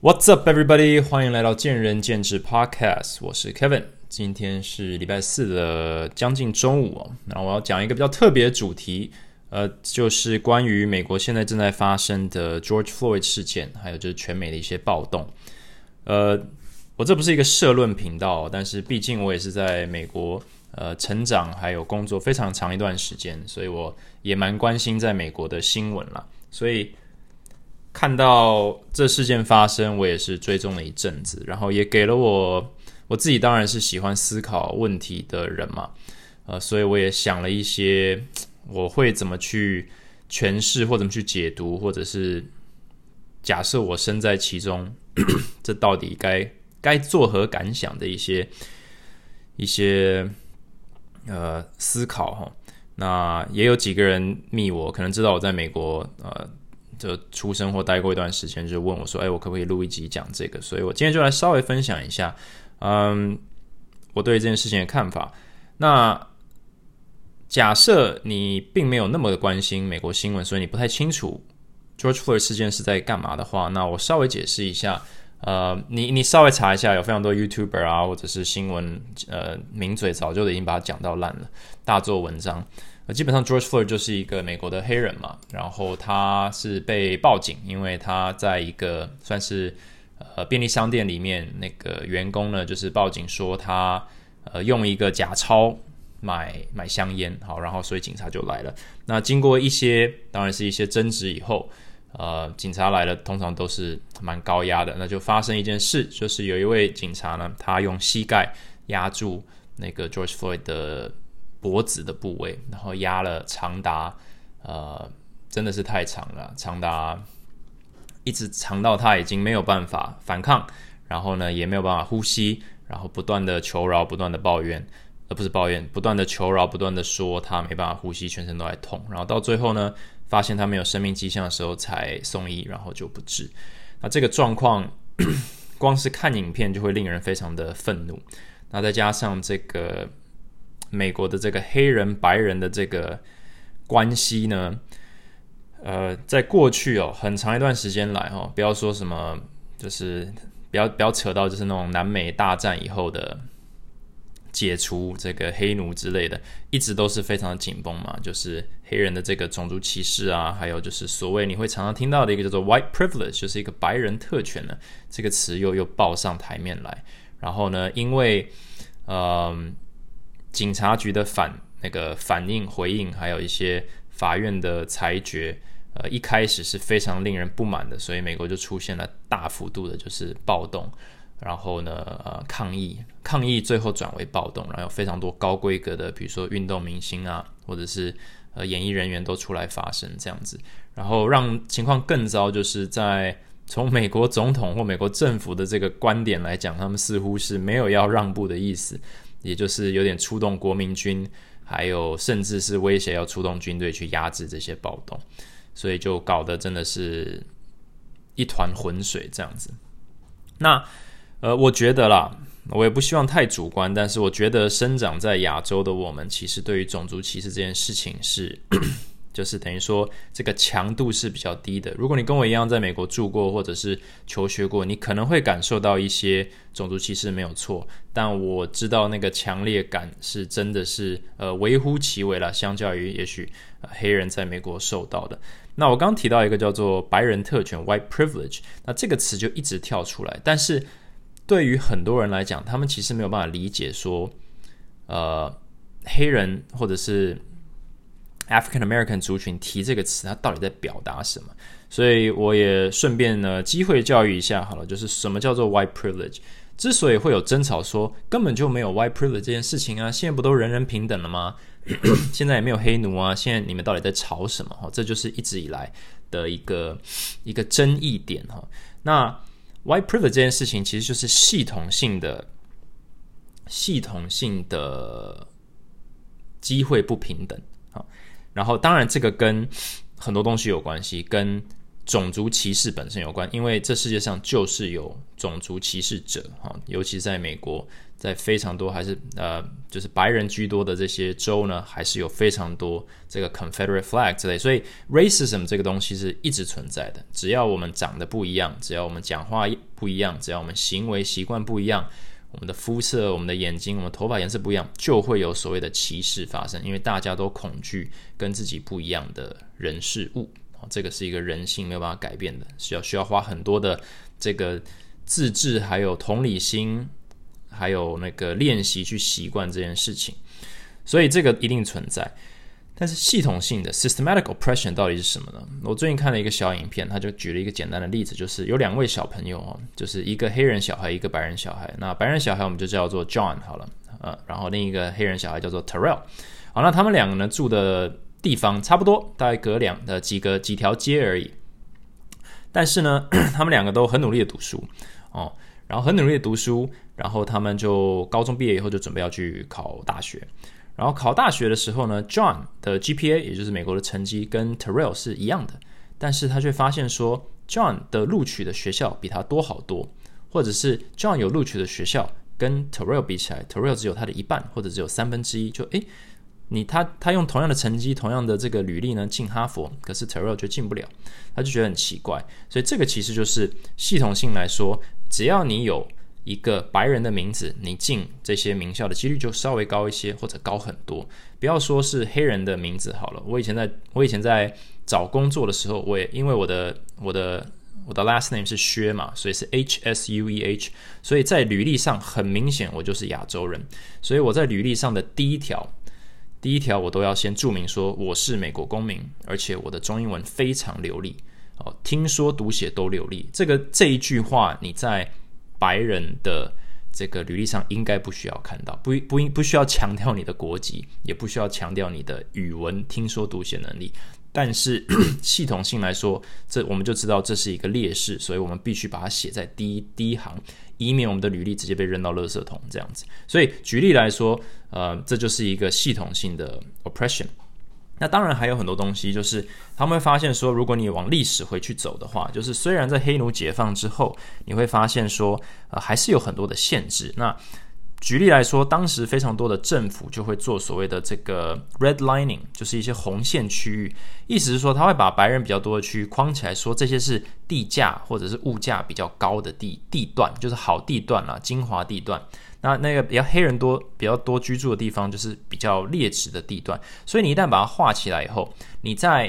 What's up, everybody？欢迎来到见仁见智 Podcast，我是 Kevin。今天是礼拜四的将近中午，那我要讲一个比较特别的主题，呃，就是关于美国现在正在发生的 George Floyd 事件，还有就是全美的一些暴动。呃，我这不是一个社论频道，但是毕竟我也是在美国呃成长还有工作非常长一段时间，所以我也蛮关心在美国的新闻啦，所以。看到这事件发生，我也是追踪了一阵子，然后也给了我我自己当然是喜欢思考问题的人嘛，呃，所以我也想了一些 我会怎么去诠释或怎么去解读，或者是假设我身在其中，这到底该该作何感想的一些一些呃思考哈。那也有几个人密我，可能知道我在美国呃。就出生或待过一段时间，就问我说：“哎，我可不可以录一集讲这个？”所以我今天就来稍微分享一下，嗯，我对这件事情的看法。那假设你并没有那么的关心美国新闻，所以你不太清楚 George Floyd 事件是在干嘛的话，那我稍微解释一下。呃，你你稍微查一下，有非常多 YouTuber 啊，或者是新闻呃名嘴，早就已经把它讲到烂了，大做文章。基本上，George Floyd 就是一个美国的黑人嘛，然后他是被报警，因为他在一个算是呃便利商店里面，那个员工呢就是报警说他呃用一个假钞买买香烟，好，然后所以警察就来了。那经过一些当然是一些争执以后，呃，警察来了，通常都是蛮高压的，那就发生一件事，就是有一位警察呢，他用膝盖压住那个 George Floyd 的。脖子的部位，然后压了长达，呃，真的是太长了，长达一直长到他已经没有办法反抗，然后呢也没有办法呼吸，然后不断的求饶，不断的抱怨，而不是抱怨，不断的求饶，不断的说他没办法呼吸，全身都在痛，然后到最后呢，发现他没有生命迹象的时候才送医，然后就不治。那这个状况，光是看影片就会令人非常的愤怒，那再加上这个。美国的这个黑人白人的这个关系呢，呃，在过去哦，很长一段时间来哦，不要说什么，就是不要不要扯到就是那种南美大战以后的解除这个黑奴之类的，一直都是非常的紧绷嘛。就是黑人的这个种族歧视啊，还有就是所谓你会常常听到的一个叫做 white privilege，就是一个白人特权呢，这个词又又报上台面来。然后呢，因为嗯。警察局的反那个反应回应，还有一些法院的裁决，呃，一开始是非常令人不满的，所以美国就出现了大幅度的就是暴动，然后呢，呃，抗议，抗议最后转为暴动，然后有非常多高规格的，比如说运动明星啊，或者是呃演艺人员都出来发声这样子，然后让情况更糟，就是在从美国总统或美国政府的这个观点来讲，他们似乎是没有要让步的意思。也就是有点出动国民军，还有甚至是威胁要出动军队去压制这些暴动，所以就搞得真的是一团浑水这样子。那呃，我觉得啦，我也不希望太主观，但是我觉得生长在亚洲的我们，其实对于种族歧视这件事情是。就是等于说，这个强度是比较低的。如果你跟我一样在美国住过或者是求学过，你可能会感受到一些种族歧视没有错。但我知道那个强烈感是真的是呃微乎其微了，相较于也许黑人在美国受到的。那我刚提到一个叫做白人特权 （white privilege），那这个词就一直跳出来。但是对于很多人来讲，他们其实没有办法理解说，呃，黑人或者是。African American 族群提这个词，它到底在表达什么？所以我也顺便呢，机会教育一下好了，就是什么叫做 White Privilege？之所以会有争吵，说根本就没有 White Privilege 这件事情啊，现在不都人人平等了吗？现在也没有黑奴啊，现在你们到底在吵什么？哈，这就是一直以来的一个一个争议点哈。那 White Privilege 这件事情，其实就是系统性的、系统性的机会不平等。然后，当然，这个跟很多东西有关系，跟种族歧视本身有关，因为这世界上就是有种族歧视者哈，尤其在美国，在非常多还是呃就是白人居多的这些州呢，还是有非常多这个 Confederate flag 之类，所以 racism 这个东西是一直存在的。只要我们长得不一样，只要我们讲话不一样，只要我们行为习惯不一样，我们的肤色、我们的眼睛、我们头发颜色不一样，就会有所谓的歧视发生，因为大家都恐惧跟自己不一样的人事物。这个是一个人性没有办法改变的，需要需要花很多的这个自制，还有同理心，还有那个练习去习惯这件事情。所以这个一定存在。但是系统性的 systematic oppression 到底是什么呢？我最近看了一个小影片，他就举了一个简单的例子，就是有两位小朋友哦，就是一个黑人小孩，一个白人小孩。那白人小孩我们就叫做 John 好了，呃，然后另一个黑人小孩叫做 Terrell。好，那他们两个呢住的。地方差不多，大概隔两的几个几条街而已。但是呢，他们两个都很努力的读书哦，然后很努力的读书，然后他们就高中毕业以后就准备要去考大学。然后考大学的时候呢，John 的 GPA 也就是美国的成绩跟 Terrell 是一样的，但是他却发现说，John 的录取的学校比他多好多，或者是 John 有录取的学校跟 Terrell 比起来，Terrell 只有他的一半或者只有三分之一，就诶。你他他用同样的成绩，同样的这个履历呢进哈佛，可是 Terrell 就进不了，他就觉得很奇怪。所以这个其实就是系统性来说，只要你有一个白人的名字，你进这些名校的几率就稍微高一些，或者高很多。不要说是黑人的名字好了，我以前在我以前在找工作的时候，我也因为我的我的我的 last name 是薛嘛，所以是 H S U E H，所以在履历上很明显我就是亚洲人，所以我在履历上的第一条。第一条，我都要先注明说我是美国公民，而且我的中英文非常流利哦，听说读写都流利。这个这一句话，你在白人的这个履历上应该不需要看到，不不不需要强调你的国籍，也不需要强调你的语文听说读写能力。但是 系统性来说，这我们就知道这是一个劣势，所以我们必须把它写在第一第一行。以免我们的履历直接被扔到垃圾桶这样子，所以举例来说，呃，这就是一个系统性的 oppression。那当然还有很多东西，就是他们会发现说，如果你往历史回去走的话，就是虽然在黑奴解放之后，你会发现说，呃，还是有很多的限制。那举例来说，当时非常多的政府就会做所谓的这个 redlining，就是一些红线区域，意思是说，他会把白人比较多的区域框起来，说这些是地价或者是物价比较高的地地段，就是好地段啦，精华地段。那那个比较黑人多、比较多居住的地方，就是比较劣质的地段。所以你一旦把它画起来以后，你在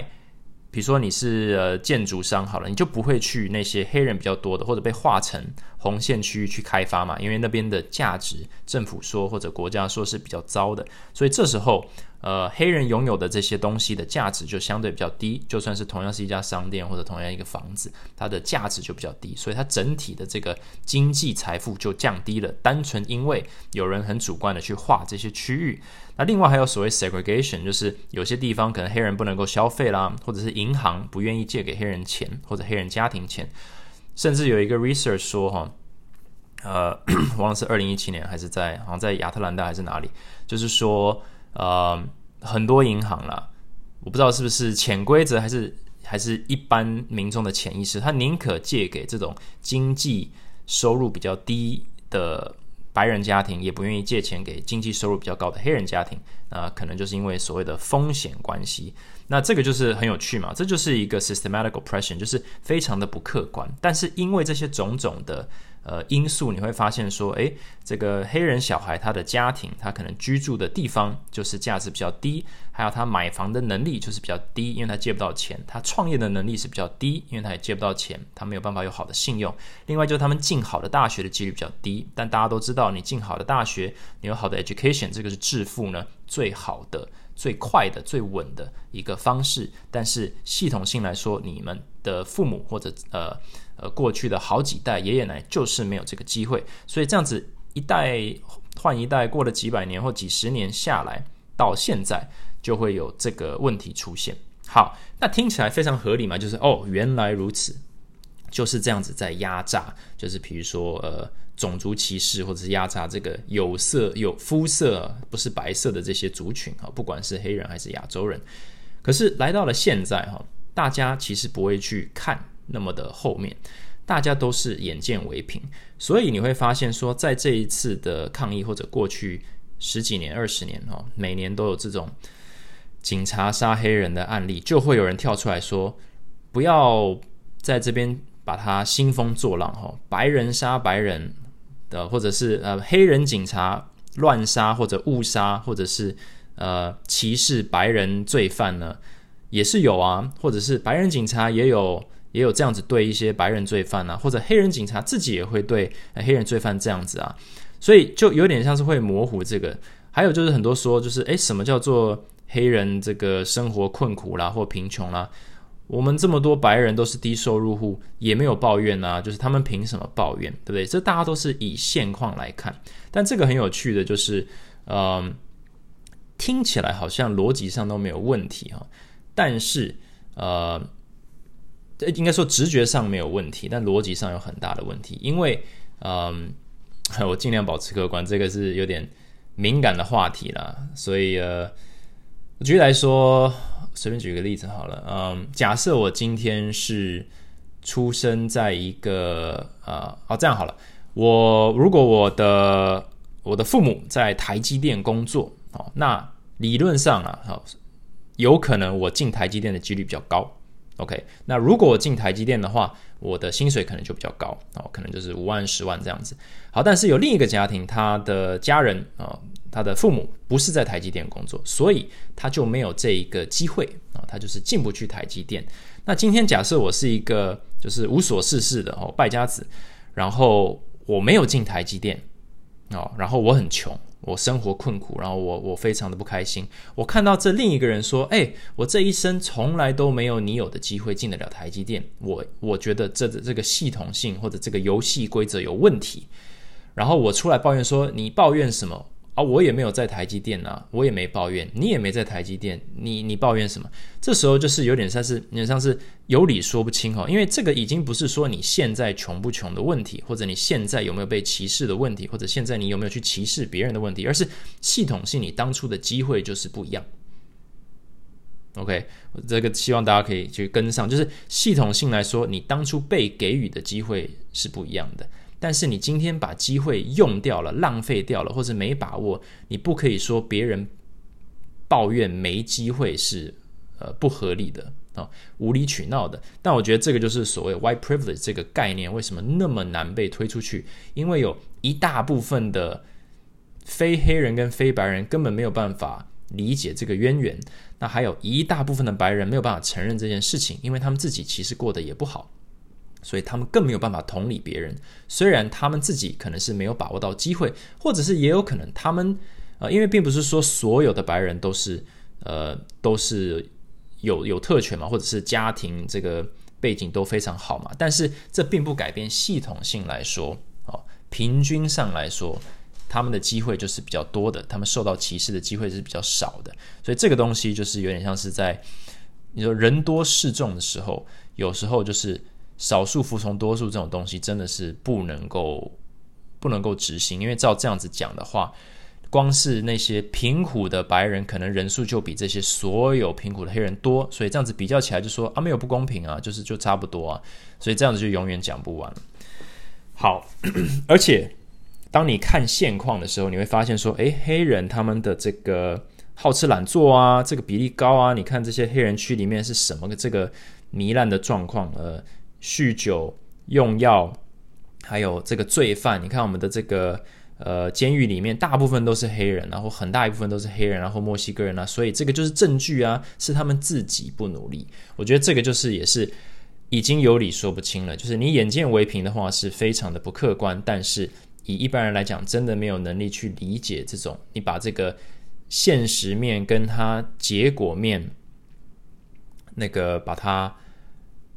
比如说你是呃建筑商好了，你就不会去那些黑人比较多的或者被划成红线区域去开发嘛，因为那边的价值政府说或者国家说是比较糟的，所以这时候。呃，黑人拥有的这些东西的价值就相对比较低，就算是同样是一家商店或者同样一个房子，它的价值就比较低，所以它整体的这个经济财富就降低了。单纯因为有人很主观的去划这些区域，那另外还有所谓 segregation，就是有些地方可能黑人不能够消费啦，或者是银行不愿意借给黑人钱或者黑人家庭钱，甚至有一个 research 说哈，呃，忘了是二零一七年还是在好像在亚特兰大还是哪里，就是说。呃，很多银行啦，我不知道是不是潜规则，还是还是一般民众的潜意识，他宁可借给这种经济收入比较低的白人家庭，也不愿意借钱给经济收入比较高的黑人家庭。啊，可能就是因为所谓的风险关系。那这个就是很有趣嘛，这就是一个 systematic oppression，就是非常的不客观。但是因为这些种种的。呃，因素你会发现说，诶，这个黑人小孩他的家庭，他可能居住的地方就是价值比较低，还有他买房的能力就是比较低，因为他借不到钱；他创业的能力是比较低，因为他也借不到钱，他没有办法有好的信用。另外就是他们进好的大学的几率比较低，但大家都知道，你进好的大学，你有好的 education，这个是致富呢最好的、最快的、最稳的一个方式。但是系统性来说，你们的父母或者呃。呃，过去的好几代爷爷奶奶就是没有这个机会，所以这样子一代换一代，过了几百年或几十年下来，到现在就会有这个问题出现。好，那听起来非常合理嘛？就是哦，原来如此，就是这样子在压榨，就是比如说呃，种族歧视或者是压榨这个有色有肤色不是白色的这些族群啊，不管是黑人还是亚洲人。可是来到了现在哈。大家其实不会去看那么的后面，大家都是眼见为凭，所以你会发现说，在这一次的抗议或者过去十几年、二十年哦，每年都有这种警察杀黑人的案例，就会有人跳出来说，不要在这边把他兴风作浪哈，白人杀白人的，或者是呃黑人警察乱杀或者误杀，或者是。呃，歧视白人罪犯呢，也是有啊，或者是白人警察也有也有这样子对一些白人罪犯啊，或者黑人警察自己也会对黑人罪犯这样子啊，所以就有点像是会模糊这个。还有就是很多说，就是诶，什么叫做黑人这个生活困苦啦，或贫穷啦？我们这么多白人都是低收入户，也没有抱怨啊，就是他们凭什么抱怨，对不对？这大家都是以现况来看，但这个很有趣的就是，嗯。听起来好像逻辑上都没有问题哈，但是呃，应该说直觉上没有问题，但逻辑上有很大的问题。因为嗯，我尽量保持客观，这个是有点敏感的话题啦，所以呃，举例来说，随便举个例子好了，嗯，假设我今天是出生在一个呃，哦这样好了，我如果我的我的父母在台积电工作。哦，那理论上啊，好，有可能我进台积电的几率比较高。OK，那如果我进台积电的话，我的薪水可能就比较高哦，可能就是五万、十万这样子。好，但是有另一个家庭，他的家人啊，他的父母不是在台积电工作，所以他就没有这一个机会啊，他就是进不去台积电。那今天假设我是一个就是无所事事的哦败家子，然后我没有进台积电哦，然后我很穷。我生活困苦，然后我我非常的不开心。我看到这另一个人说：“哎，我这一生从来都没有你有的机会进得了台积电。”我我觉得这这个系统性或者这个游戏规则有问题。然后我出来抱怨说：“你抱怨什么？”啊，我也没有在台积电啊，我也没抱怨，你也没在台积电，你你抱怨什么？这时候就是有点像是有点像是有理说不清哈，因为这个已经不是说你现在穷不穷的问题，或者你现在有没有被歧视的问题，或者现在你有没有去歧视别人的问题，而是系统性你当初的机会就是不一样。OK，这个希望大家可以去跟上，就是系统性来说，你当初被给予的机会是不一样的。但是你今天把机会用掉了、浪费掉了，或者没把握，你不可以说别人抱怨没机会是呃不合理的啊、无理取闹的。但我觉得这个就是所谓 white privilege 这个概念为什么那么难被推出去？因为有一大部分的非黑人跟非白人根本没有办法理解这个渊源，那还有一大部分的白人没有办法承认这件事情，因为他们自己其实过得也不好。所以他们更没有办法同理别人，虽然他们自己可能是没有把握到机会，或者是也有可能他们，呃，因为并不是说所有的白人都是，呃，都是有有特权嘛，或者是家庭这个背景都非常好嘛，但是这并不改变系统性来说，哦，平均上来说，他们的机会就是比较多的，他们受到歧视的机会是比较少的，所以这个东西就是有点像是在你说人多势众的时候，有时候就是。少数服从多数这种东西真的是不能够不能够执行，因为照这样子讲的话，光是那些贫苦的白人可能人数就比这些所有贫苦的黑人多，所以这样子比较起来就说啊没有不公平啊，就是就差不多啊，所以这样子就永远讲不完。好，而且当你看现况的时候，你会发现说，诶，黑人他们的这个好吃懒做啊，这个比例高啊，你看这些黑人区里面是什么个这个糜烂的状况，呃。酗酒、用药，还有这个罪犯，你看我们的这个呃监狱里面，大部分都是黑人，然后很大一部分都是黑人，然后墨西哥人啊，所以这个就是证据啊，是他们自己不努力。我觉得这个就是也是已经有理说不清了，就是你眼见为凭的话是非常的不客观，但是以一般人来讲，真的没有能力去理解这种，你把这个现实面跟他结果面那个把它。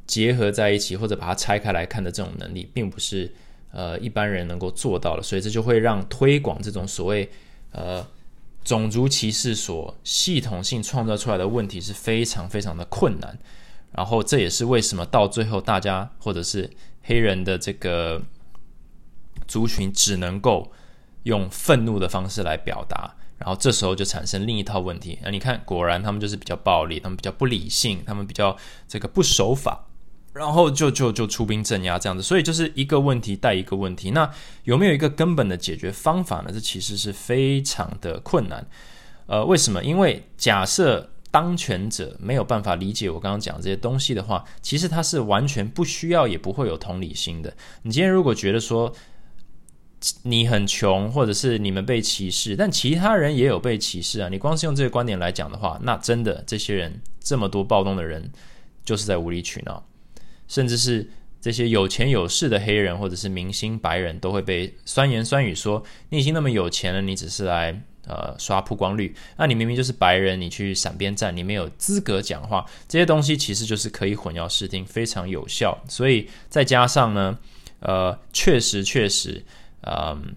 结合在一起，或者把它拆开来看的这种能力，并不是呃一般人能够做到的，所以这就会让推广这种所谓呃种族歧视所系统性创造出来的问题是非常非常的困难。然后这也是为什么到最后大家或者是黑人的这个族群只能够用愤怒的方式来表达。然后这时候就产生另一套问题。那你看，果然他们就是比较暴力，他们比较不理性，他们比较这个不守法，然后就就就出兵镇压这样子。所以就是一个问题带一个问题。那有没有一个根本的解决方法呢？这其实是非常的困难。呃，为什么？因为假设当权者没有办法理解我刚刚讲这些东西的话，其实他是完全不需要也不会有同理心的。你今天如果觉得说，你很穷，或者是你们被歧视，但其他人也有被歧视啊。你光是用这个观点来讲的话，那真的这些人这么多暴动的人，就是在无理取闹，甚至是这些有钱有势的黑人或者是明星白人都会被酸言酸语说，你已经那么有钱了，你只是来呃刷曝光率，那你明明就是白人，你去闪边站，你没有资格讲话，这些东西其实就是可以混淆视听，非常有效。所以再加上呢，呃，确实确实。嗯，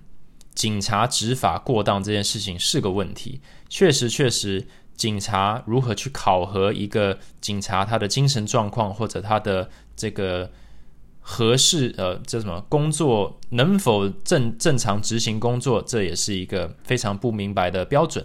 警察执法过当这件事情是个问题，确实确实，警察如何去考核一个警察他的精神状况或者他的这个合适呃，叫什么工作能否正正常执行工作，这也是一个非常不明白的标准。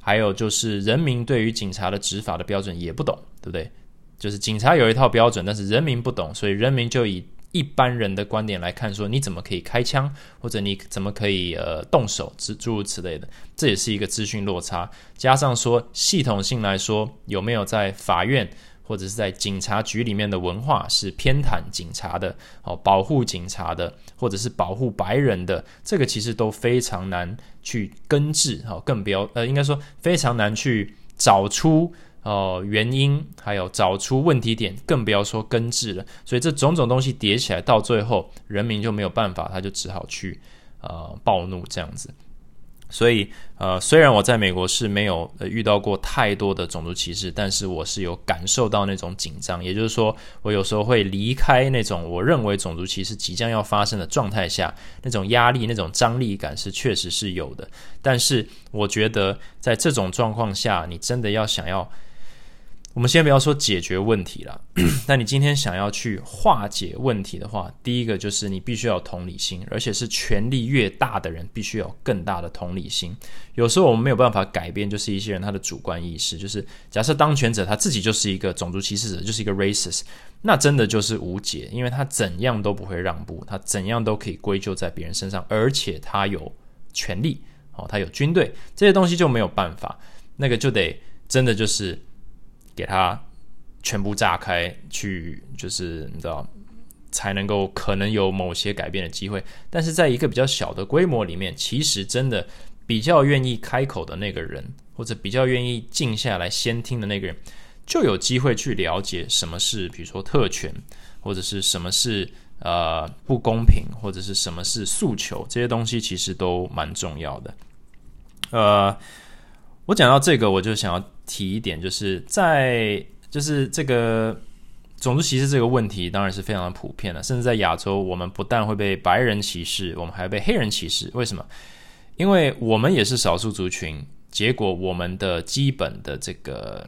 还有就是人民对于警察的执法的标准也不懂，对不对？就是警察有一套标准，但是人民不懂，所以人民就以。一般人的观点来看，说你怎么可以开枪，或者你怎么可以呃动手，诸诸如此类的，这也是一个资讯落差。加上说系统性来说，有没有在法院或者是在警察局里面的文化是偏袒警察的，哦，保护警察的，或者是保护白人的，这个其实都非常难去根治，哦，更不要呃，应该说非常难去找出。哦，原因还有找出问题点，更不要说根治了。所以这种种东西叠起来，到最后人民就没有办法，他就只好去呃暴怒这样子。所以呃，虽然我在美国是没有遇到过太多的种族歧视，但是我是有感受到那种紧张。也就是说，我有时候会离开那种我认为种族歧视即将要发生的状态下，那种压力、那种张力感是确实是有的。但是我觉得在这种状况下，你真的要想要。我们先不要说解决问题了，那你今天想要去化解问题的话，第一个就是你必须要有同理心，而且是权力越大的人必须有更大的同理心。有时候我们没有办法改变，就是一些人他的主观意识，就是假设当权者他自己就是一个种族歧视者，就是一个 racist，那真的就是无解，因为他怎样都不会让步，他怎样都可以归咎在别人身上，而且他有权力，哦，他有军队，这些东西就没有办法，那个就得真的就是。给它全部炸开，去就是你知道，才能够可能有某些改变的机会。但是在一个比较小的规模里面，其实真的比较愿意开口的那个人，或者比较愿意静下来先听的那个人，就有机会去了解什么是，比如说特权，或者是什么是呃不公平，或者是什么是诉求，这些东西其实都蛮重要的。呃。我讲到这个，我就想要提一点，就是在就是这个种族歧视这个问题，当然是非常的普遍的。甚至在亚洲，我们不但会被白人歧视，我们还被黑人歧视。为什么？因为我们也是少数族群，结果我们的基本的这个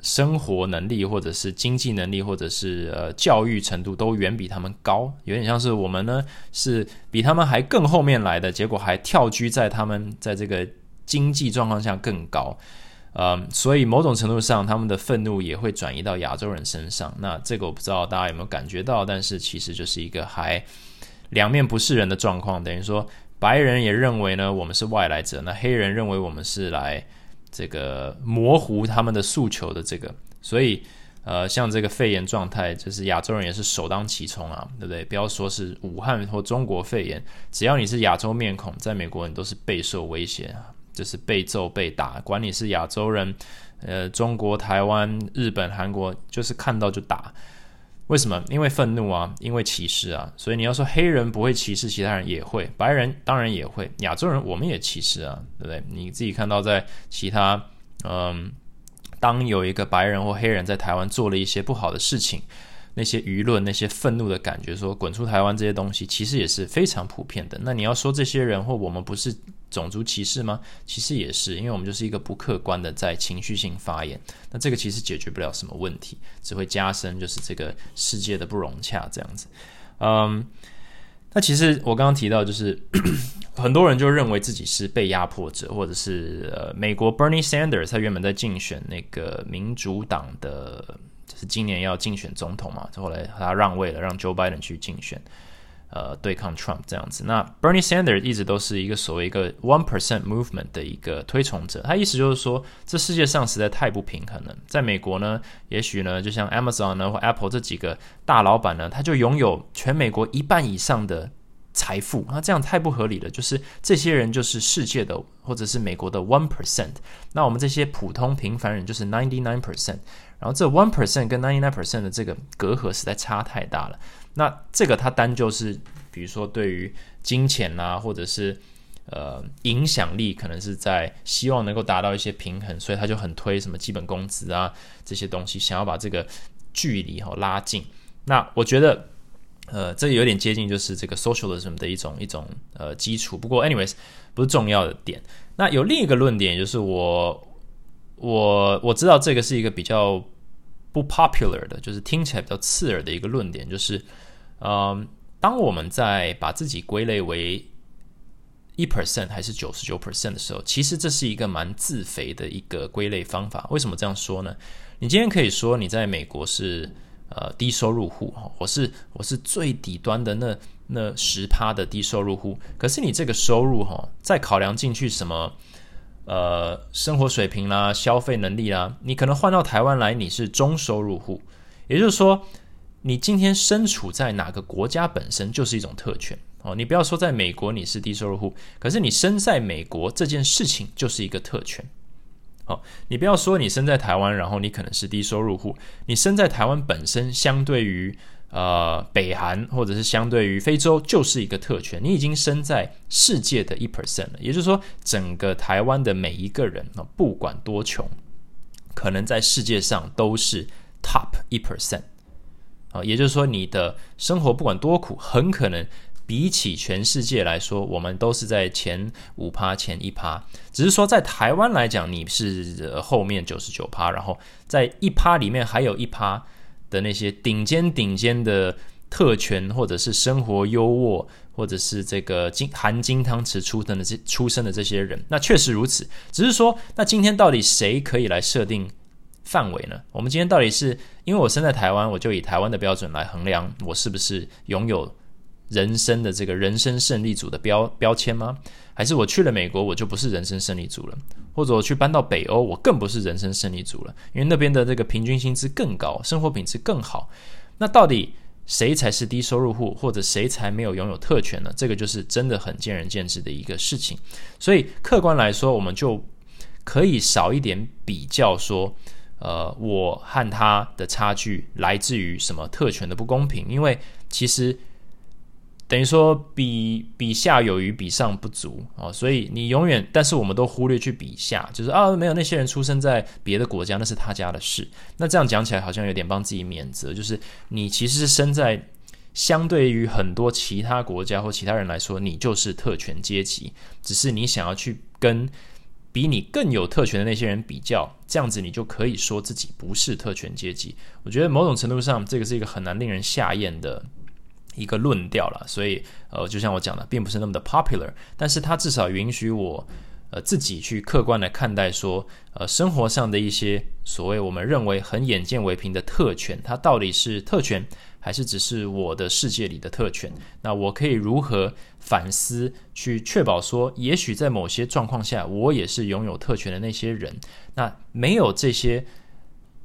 生活能力，或者是经济能力，或者是呃教育程度，都远比他们高。有点像是我们呢是比他们还更后面来的，结果还跳居在他们在这个。经济状况下更高，呃，所以某种程度上，他们的愤怒也会转移到亚洲人身上。那这个我不知道大家有没有感觉到，但是其实就是一个还两面不是人的状况。等于说，白人也认为呢，我们是外来者；那黑人认为我们是来这个模糊他们的诉求的这个。所以，呃，像这个肺炎状态，就是亚洲人也是首当其冲啊，对不对？不要说是武汉或中国肺炎，只要你是亚洲面孔，在美国你都是备受威胁啊。就是被揍被打，管你是亚洲人，呃，中国、台湾、日本、韩国，就是看到就打。为什么？因为愤怒啊，因为歧视啊。所以你要说黑人不会歧视其他人，也会；白人当然也会，亚洲人我们也歧视啊，对不对？你自己看到在其他，嗯，当有一个白人或黑人在台湾做了一些不好的事情。那些舆论、那些愤怒的感觉，说滚出台湾这些东西，其实也是非常普遍的。那你要说这些人或我们不是种族歧视吗？其实也是，因为我们就是一个不客观的在情绪性发言。那这个其实解决不了什么问题，只会加深就是这个世界的不融洽这样子。嗯，那其实我刚刚提到，就是 很多人就认为自己是被压迫者，或者是呃，美国 Bernie Sanders 他原本在竞选那个民主党的，就是今年要竞选总统嘛，后来他让位了，让 Joe Biden 去竞选。呃，对抗 Trump 这样子，那 Bernie Sanders 一直都是一个所谓一个 One Percent Movement 的一个推崇者。他意思就是说，这世界上实在太不平衡了。在美国呢，也许呢，就像 Amazon 呢或 Apple 这几个大老板呢，他就拥有全美国一半以上的财富。那这样太不合理了。就是这些人就是世界的或者是美国的 One Percent，那我们这些普通平凡人就是 Ninety Nine Percent。然后这 One Percent 跟 Ninety Nine Percent 的这个隔阂实在差太大了。那这个它单就是，比如说对于金钱啊，或者是呃影响力，可能是在希望能够达到一些平衡，所以他就很推什么基本工资啊这些东西，想要把这个距离哈拉近。那我觉得，呃，这有点接近就是这个 socialism 的一种一种呃基础。不过，anyways，不是重要的点。那有另一个论点，就是我我我知道这个是一个比较不 popular 的，就是听起来比较刺耳的一个论点，就是。嗯，当我们在把自己归类为一 percent 还是九十九 percent 的时候，其实这是一个蛮自肥的一个归类方法。为什么这样说呢？你今天可以说你在美国是呃低收入户哈，我是我是最底端的那那十趴的低收入户。可是你这个收入哈，再考量进去什么呃生活水平啦、消费能力啦，你可能换到台湾来，你是中收入户，也就是说。你今天身处在哪个国家本身就是一种特权哦。你不要说在美国你是低收入户，可是你身在美国这件事情就是一个特权。好，你不要说你身在台湾，然后你可能是低收入户，你身在台湾本身相对于呃北韩或者是相对于非洲就是一个特权。你已经身在世界的一 percent 了，也就是说整个台湾的每一个人啊，不管多穷，可能在世界上都是 top 一 percent。啊也就是说，你的生活不管多苦，很可能比起全世界来说，我们都是在前五趴、前一趴。只是说，在台湾来讲，你是后面九十九趴，然后在一趴里面还有一趴的那些顶尖、顶尖的特权，或者是生活优渥，或者是这个金含金汤匙出生的这出生的这些人，那确实如此。只是说，那今天到底谁可以来设定？范围呢？我们今天到底是因为我生在台湾，我就以台湾的标准来衡量我是不是拥有人生的这个人生胜利组的标标签吗？还是我去了美国，我就不是人生胜利组了？或者我去搬到北欧，我更不是人生胜利组了？因为那边的这个平均薪资更高，生活品质更好。那到底谁才是低收入户，或者谁才没有拥有特权呢？这个就是真的很见仁见智的一个事情。所以客观来说，我们就可以少一点比较说。呃，我和他的差距来自于什么特权的不公平？因为其实等于说比比下有余，比上不足啊，所以你永远，但是我们都忽略去比下，就是啊，没有那些人出生在别的国家，那是他家的事。那这样讲起来好像有点帮自己免责，就是你其实是生在相对于很多其他国家或其他人来说，你就是特权阶级，只是你想要去跟。比你更有特权的那些人比较，这样子你就可以说自己不是特权阶级。我觉得某种程度上，这个是一个很难令人下咽的一个论调了。所以，呃，就像我讲的，并不是那么的 popular，但是它至少允许我，呃，自己去客观的看待说，呃，生活上的一些所谓我们认为很眼见为凭的特权，它到底是特权。还是只是我的世界里的特权？那我可以如何反思，去确保说，也许在某些状况下，我也是拥有特权的那些人。那没有这些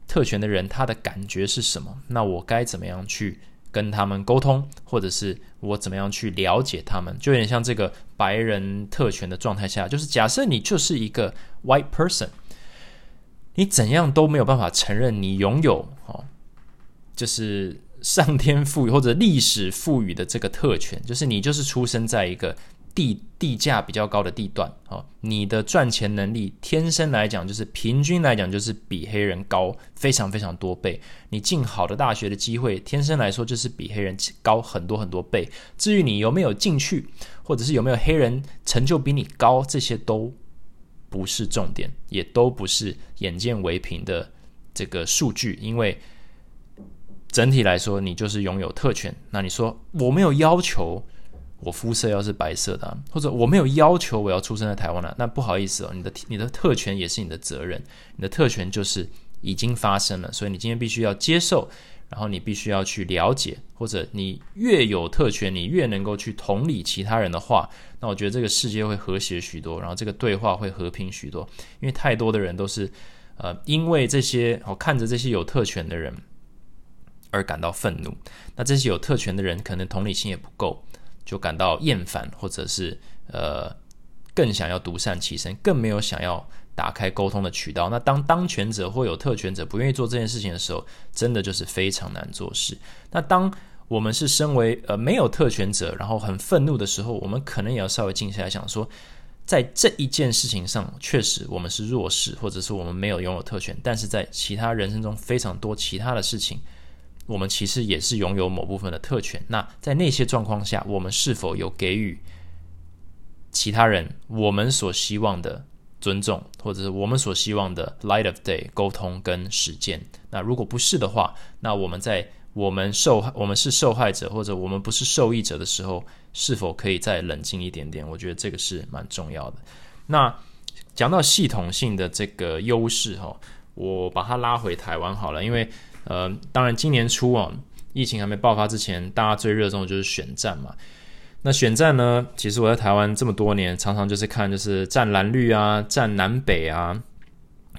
特权的人，他的感觉是什么？那我该怎么样去跟他们沟通，或者是我怎么样去了解他们？就有点像这个白人特权的状态下，就是假设你就是一个 white person，你怎样都没有办法承认你拥有哦，就是。上天赋予或者历史赋予的这个特权，就是你就是出生在一个地地价比较高的地段哦，你的赚钱能力天生来讲就是平均来讲就是比黑人高非常非常多倍。你进好的大学的机会，天生来说就是比黑人高很多很多倍。至于你有没有进去，或者是有没有黑人成就比你高，这些都不是重点，也都不是眼见为凭的这个数据，因为。整体来说，你就是拥有特权。那你说我没有要求我肤色要是白色的，或者我没有要求我要出生在台湾了，那不好意思哦，你的你的特权也是你的责任，你的特权就是已经发生了，所以你今天必须要接受。然后你必须要去了解，或者你越有特权，你越能够去同理其他人的话，那我觉得这个世界会和谐许多，然后这个对话会和平许多。因为太多的人都是，呃，因为这些哦看着这些有特权的人而感到愤怒，那这些有特权的人可能同理心也不够，就感到厌烦，或者是呃更想要独善其身，更没有想要。打开沟通的渠道。那当当权者或有特权者不愿意做这件事情的时候，真的就是非常难做事。那当我们是身为呃没有特权者，然后很愤怒的时候，我们可能也要稍微静下来想说，在这一件事情上，确实我们是弱势，或者是我们没有拥有特权。但是在其他人生中非常多其他的事情，我们其实也是拥有某部分的特权。那在那些状况下，我们是否有给予其他人我们所希望的？尊重，或者是我们所希望的 light of day 沟通跟实践。那如果不是的话，那我们在我们受 我们是受害者，或者我们不是受益者的时候，是否可以再冷静一点点？我觉得这个是蛮重要的。那讲到系统性的这个优势哈，我把它拉回台湾好了，因为呃，当然今年初啊，疫情还没爆发之前，大家最热衷的就是选战嘛。那选战呢？其实我在台湾这么多年，常常就是看就是战蓝绿啊，战南北啊，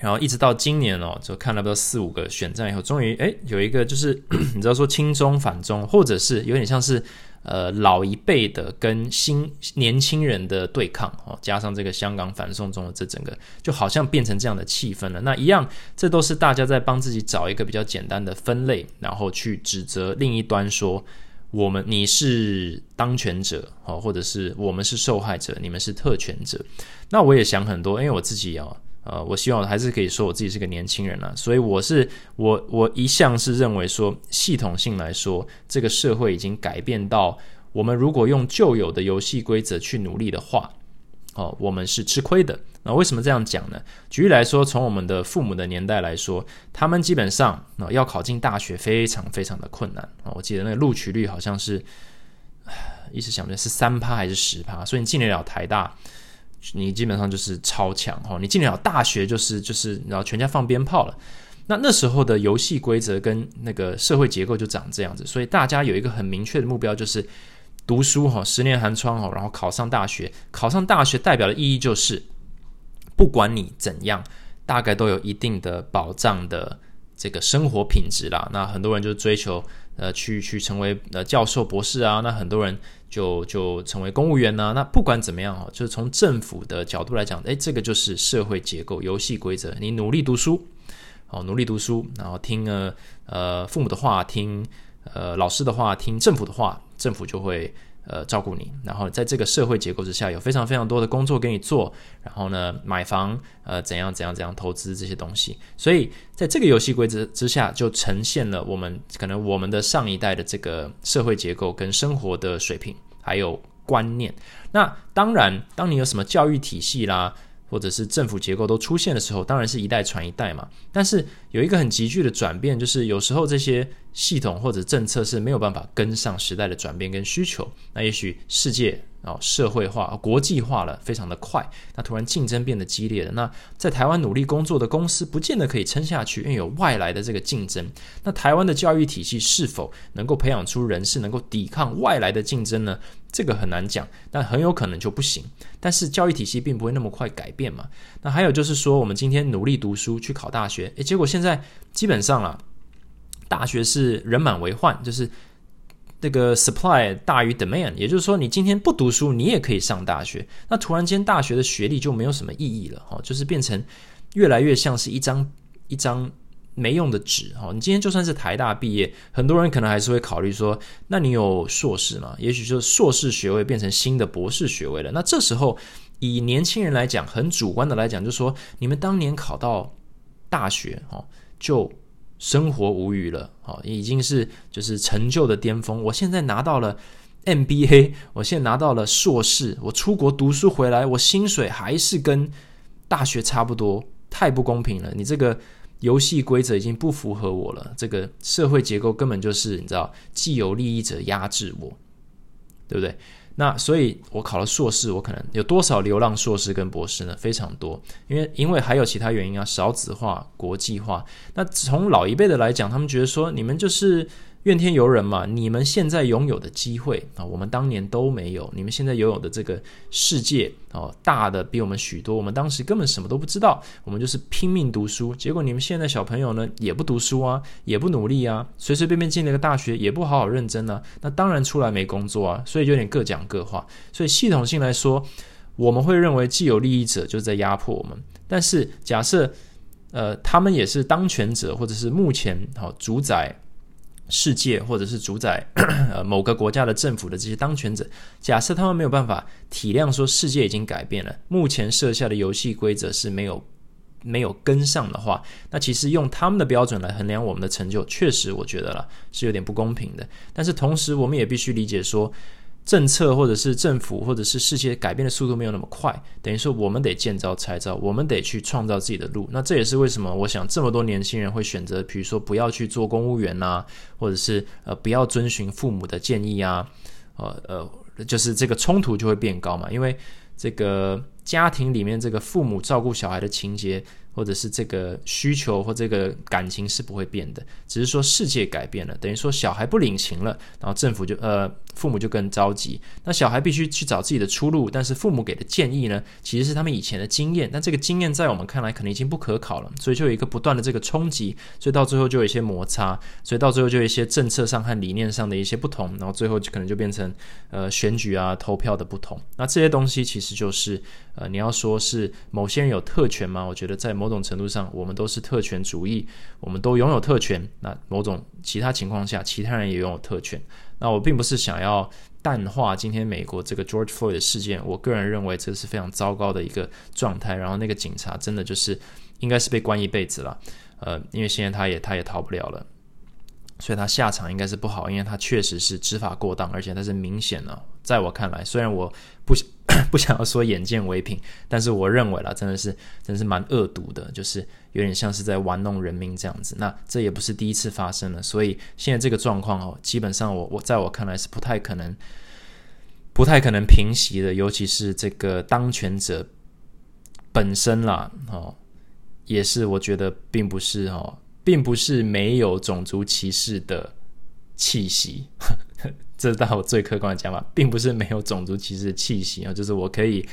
然后一直到今年哦，就看了不到四五个选战以后，终于哎有一个就是 你知道说轻中反中，或者是有点像是呃老一辈的跟新年轻人的对抗哦，加上这个香港反送中的这整个，就好像变成这样的气氛了。那一样，这都是大家在帮自己找一个比较简单的分类，然后去指责另一端说。我们你是当权者哦，或者是我们是受害者，你们是特权者。那我也想很多，因为我自己啊，呃，我希望还是可以说我自己是个年轻人啊，所以我是我我一向是认为说，系统性来说，这个社会已经改变到，我们如果用旧有的游戏规则去努力的话，哦，我们是吃亏的。那为什么这样讲呢？举例来说，从我们的父母的年代来说，他们基本上啊要考进大学非常非常的困难啊。我记得那个录取率好像是，一时想不起来是三趴还是十趴。所以你进得了台大，你基本上就是超强哈。你进了大学，就是就是然后全家放鞭炮了。那那时候的游戏规则跟那个社会结构就长这样子，所以大家有一个很明确的目标，就是读书哈，十年寒窗哦，然后考上大学。考上大学代表的意义就是。不管你怎样，大概都有一定的保障的这个生活品质啦。那很多人就追求呃去去成为呃教授博士啊，那很多人就就成为公务员呢。那不管怎么样哈，就是从政府的角度来讲，哎，这个就是社会结构、游戏规则。你努力读书，哦，努力读书，然后听呃呃父母的话，听呃老师的话，听政府的话，政府就会。呃，照顾你，然后在这个社会结构之下，有非常非常多的工作给你做，然后呢，买房，呃，怎样怎样怎样投资这些东西，所以在这个游戏规则之下，就呈现了我们可能我们的上一代的这个社会结构跟生活的水平还有观念。那当然，当你有什么教育体系啦。或者是政府结构都出现的时候，当然是一代传一代嘛。但是有一个很急剧的转变，就是有时候这些系统或者政策是没有办法跟上时代的转变跟需求。那也许世界。哦，社会化、国际化了，非常的快。那突然竞争变得激烈了。那在台湾努力工作的公司，不见得可以撑下去，因为有外来的这个竞争。那台湾的教育体系是否能够培养出人是能够抵抗外来的竞争呢？这个很难讲，但很有可能就不行。但是教育体系并不会那么快改变嘛。那还有就是说，我们今天努力读书去考大学，诶，结果现在基本上啊，大学是人满为患，就是。这个 supply 大于 demand，也就是说，你今天不读书，你也可以上大学。那突然间，大学的学历就没有什么意义了，哈，就是变成越来越像是一张一张没用的纸，哈。你今天就算是台大毕业，很多人可能还是会考虑说，那你有硕士吗？也许就硕士学位变成新的博士学位了。那这时候，以年轻人来讲，很主观的来讲，就说你们当年考到大学，哈，就。生活无语了，哦，已经是就是成就的巅峰。我现在拿到了 MBA，我现在拿到了硕士，我出国读书回来，我薪水还是跟大学差不多，太不公平了。你这个游戏规则已经不符合我了，这个社会结构根本就是你知道，既有利益者压制我，对不对？那所以，我考了硕士，我可能有多少流浪硕士跟博士呢？非常多，因为因为还有其他原因啊，少子化、国际化。那从老一辈的来讲，他们觉得说，你们就是。怨天尤人嘛？你们现在拥有的机会啊，我们当年都没有。你们现在拥有的这个世界哦，大的比我们许多。我们当时根本什么都不知道，我们就是拼命读书。结果你们现在小朋友呢，也不读书啊，也不努力啊，随随便便进了个大学，也不好好认真啊。那当然出来没工作啊，所以有点各讲各话。所以系统性来说，我们会认为既有利益者就是在压迫我们。但是假设呃，他们也是当权者，或者是目前好主宰。世界或者是主宰 呃某个国家的政府的这些当权者，假设他们没有办法体谅说世界已经改变了，目前设下的游戏规则是没有没有跟上的话，那其实用他们的标准来衡量我们的成就，确实我觉得了是有点不公平的。但是同时，我们也必须理解说。政策或者是政府或者是世界改变的速度没有那么快，等于说我们得见招拆招，我们得去创造自己的路。那这也是为什么我想这么多年轻人会选择，比如说不要去做公务员呐，或者是呃不要遵循父母的建议啊，呃呃，就是这个冲突就会变高嘛，因为这个家庭里面这个父母照顾小孩的情节。或者是这个需求或这个感情是不会变的，只是说世界改变了，等于说小孩不领情了，然后政府就呃父母就更着急，那小孩必须去找自己的出路，但是父母给的建议呢，其实是他们以前的经验，但这个经验在我们看来可能已经不可考了，所以就有一个不断的这个冲击，所以到最后就有一些摩擦，所以到最后就有一些政策上和理念上的一些不同，然后最后就可能就变成呃选举啊投票的不同，那这些东西其实就是呃你要说是某些人有特权吗？我觉得在某种程度上，我们都是特权主义，我们都拥有特权。那某种其他情况下，其他人也拥有特权。那我并不是想要淡化今天美国这个 George Floyd 的事件。我个人认为这是非常糟糕的一个状态。然后那个警察真的就是应该是被关一辈子了。呃，因为现在他也他也逃不了了，所以他下场应该是不好，因为他确实是执法过当，而且他是明显的。在我看来，虽然我不 不想要说眼见为凭，但是我认为啦，真的是真的是蛮恶毒的，就是有点像是在玩弄人民这样子。那这也不是第一次发生了，所以现在这个状况哦，基本上我我在我看来是不太可能不太可能平息的，尤其是这个当权者本身啦，哦，也是我觉得并不是哦，并不是没有种族歧视的气息。这到我最客观的讲法，并不是没有种族歧视的气息啊，就是我可以，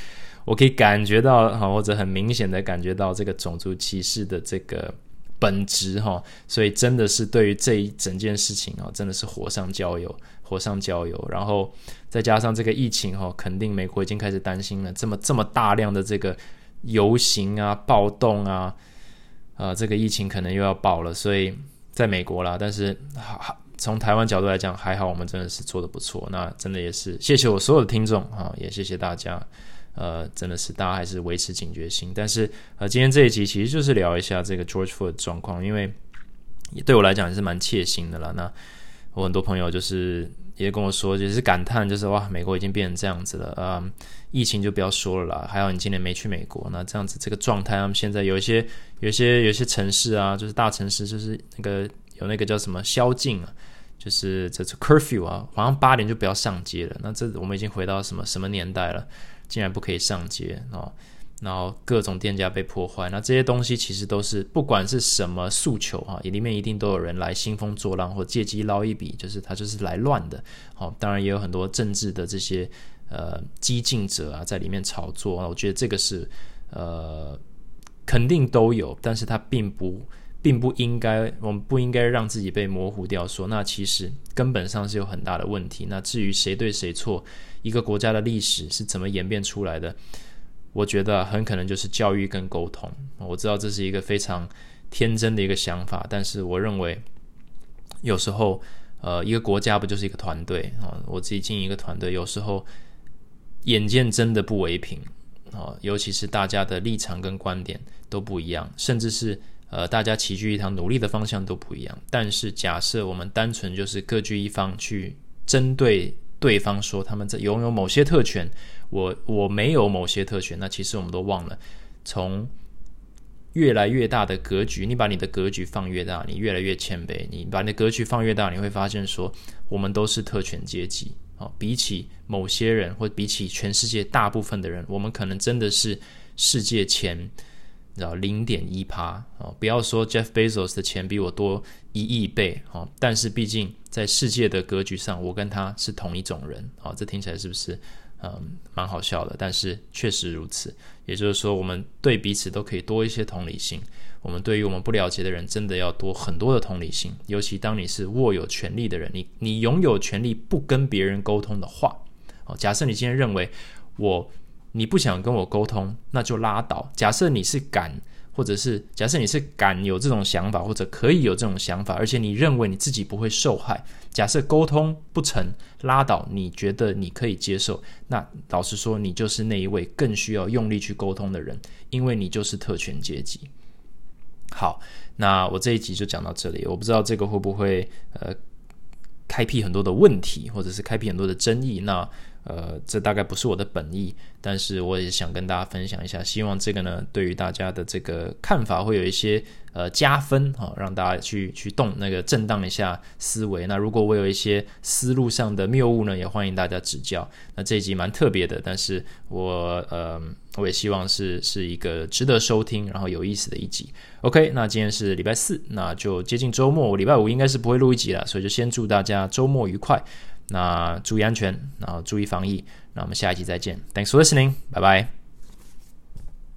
我可以感觉到哈，或者很明显的感觉到这个种族歧视的这个本质哈，所以真的是对于这一整件事情啊，真的是火上浇油，火上浇油，然后再加上这个疫情哈，肯定美国已经开始担心了，这么这么大量的这个游行啊、暴动啊，呃，这个疫情可能又要爆了，所以在美国啦，但是好。从台湾角度来讲，还好我们真的是做的不错。那真的也是谢谢我所有的听众啊，也谢谢大家。呃，真的是大家还是维持警觉心。但是呃，今天这一集其实就是聊一下这个 George Floyd 的状况，因为对我来讲也是蛮切心的了。那我很多朋友就是也跟我说，就是感叹，就是哇，美国已经变成这样子了啊！疫情就不要说了啦，还好你今年没去美国。那这样子这个状态，他们现在有一些、有一些、有一些城市啊，就是大城市，就是那个有那个叫什么宵禁啊。就是这次 curfew 啊，好像八点就不要上街了。那这我们已经回到什么什么年代了？竟然不可以上街哦，然后各种店家被破坏。那这些东西其实都是不管是什么诉求啊，里面一定都有人来兴风作浪或借机捞一笔，就是他就是来乱的。好，当然也有很多政治的这些呃激进者啊在里面炒作。我觉得这个是呃肯定都有，但是他并不。并不应该，我们不应该让自己被模糊掉。说那其实根本上是有很大的问题。那至于谁对谁错，一个国家的历史是怎么演变出来的，我觉得很可能就是教育跟沟通。我知道这是一个非常天真的一个想法，但是我认为有时候，呃，一个国家不就是一个团队啊？我自己经营一个团队，有时候眼见真的不为凭啊，尤其是大家的立场跟观点都不一样，甚至是。呃，大家齐聚一堂，努力的方向都不一样。但是，假设我们单纯就是各据一方，去针对对方说他们在拥有某些特权，我我没有某些特权，那其实我们都忘了，从越来越大的格局，你把你的格局放越大，你越来越谦卑。你把你的格局放越大，你会发现说，我们都是特权阶级哦，比起某些人，或比起全世界大部分的人，我们可能真的是世界前，你知道零点一趴哦。不要说 Jeff Bezos 的钱比我多一亿倍哦，但是毕竟在世界的格局上，我跟他是同一种人哦。这听起来是不是嗯蛮好笑的？但是确实如此。也就是说，我们对彼此都可以多一些同理心。我们对于我们不了解的人，真的要多很多的同理心。尤其当你是握有权力的人，你你拥有权利不跟别人沟通的话，哦，假设你今天认为我你不想跟我沟通，那就拉倒。假设你是敢，或者是假设你是敢有这种想法，或者可以有这种想法，而且你认为你自己不会受害。假设沟通不成，拉倒。你觉得你可以接受，那老实说，你就是那一位更需要用力去沟通的人，因为你就是特权阶级。好，那我这一集就讲到这里。我不知道这个会不会呃开辟很多的问题，或者是开辟很多的争议。那呃，这大概不是我的本意，但是我也想跟大家分享一下。希望这个呢，对于大家的这个看法会有一些呃加分啊，让大家去去动那个震荡一下思维。那如果我有一些思路上的谬误呢，也欢迎大家指教。那这一集蛮特别的，但是我呃。我也希望是是一个值得收听，然后有意思的一集。OK，那今天是礼拜四，那就接近周末，我礼拜五应该是不会录一集了，所以就先祝大家周末愉快。那注意安全，然后注意防疫。那我们下一集再见。Thanks for listening，拜拜。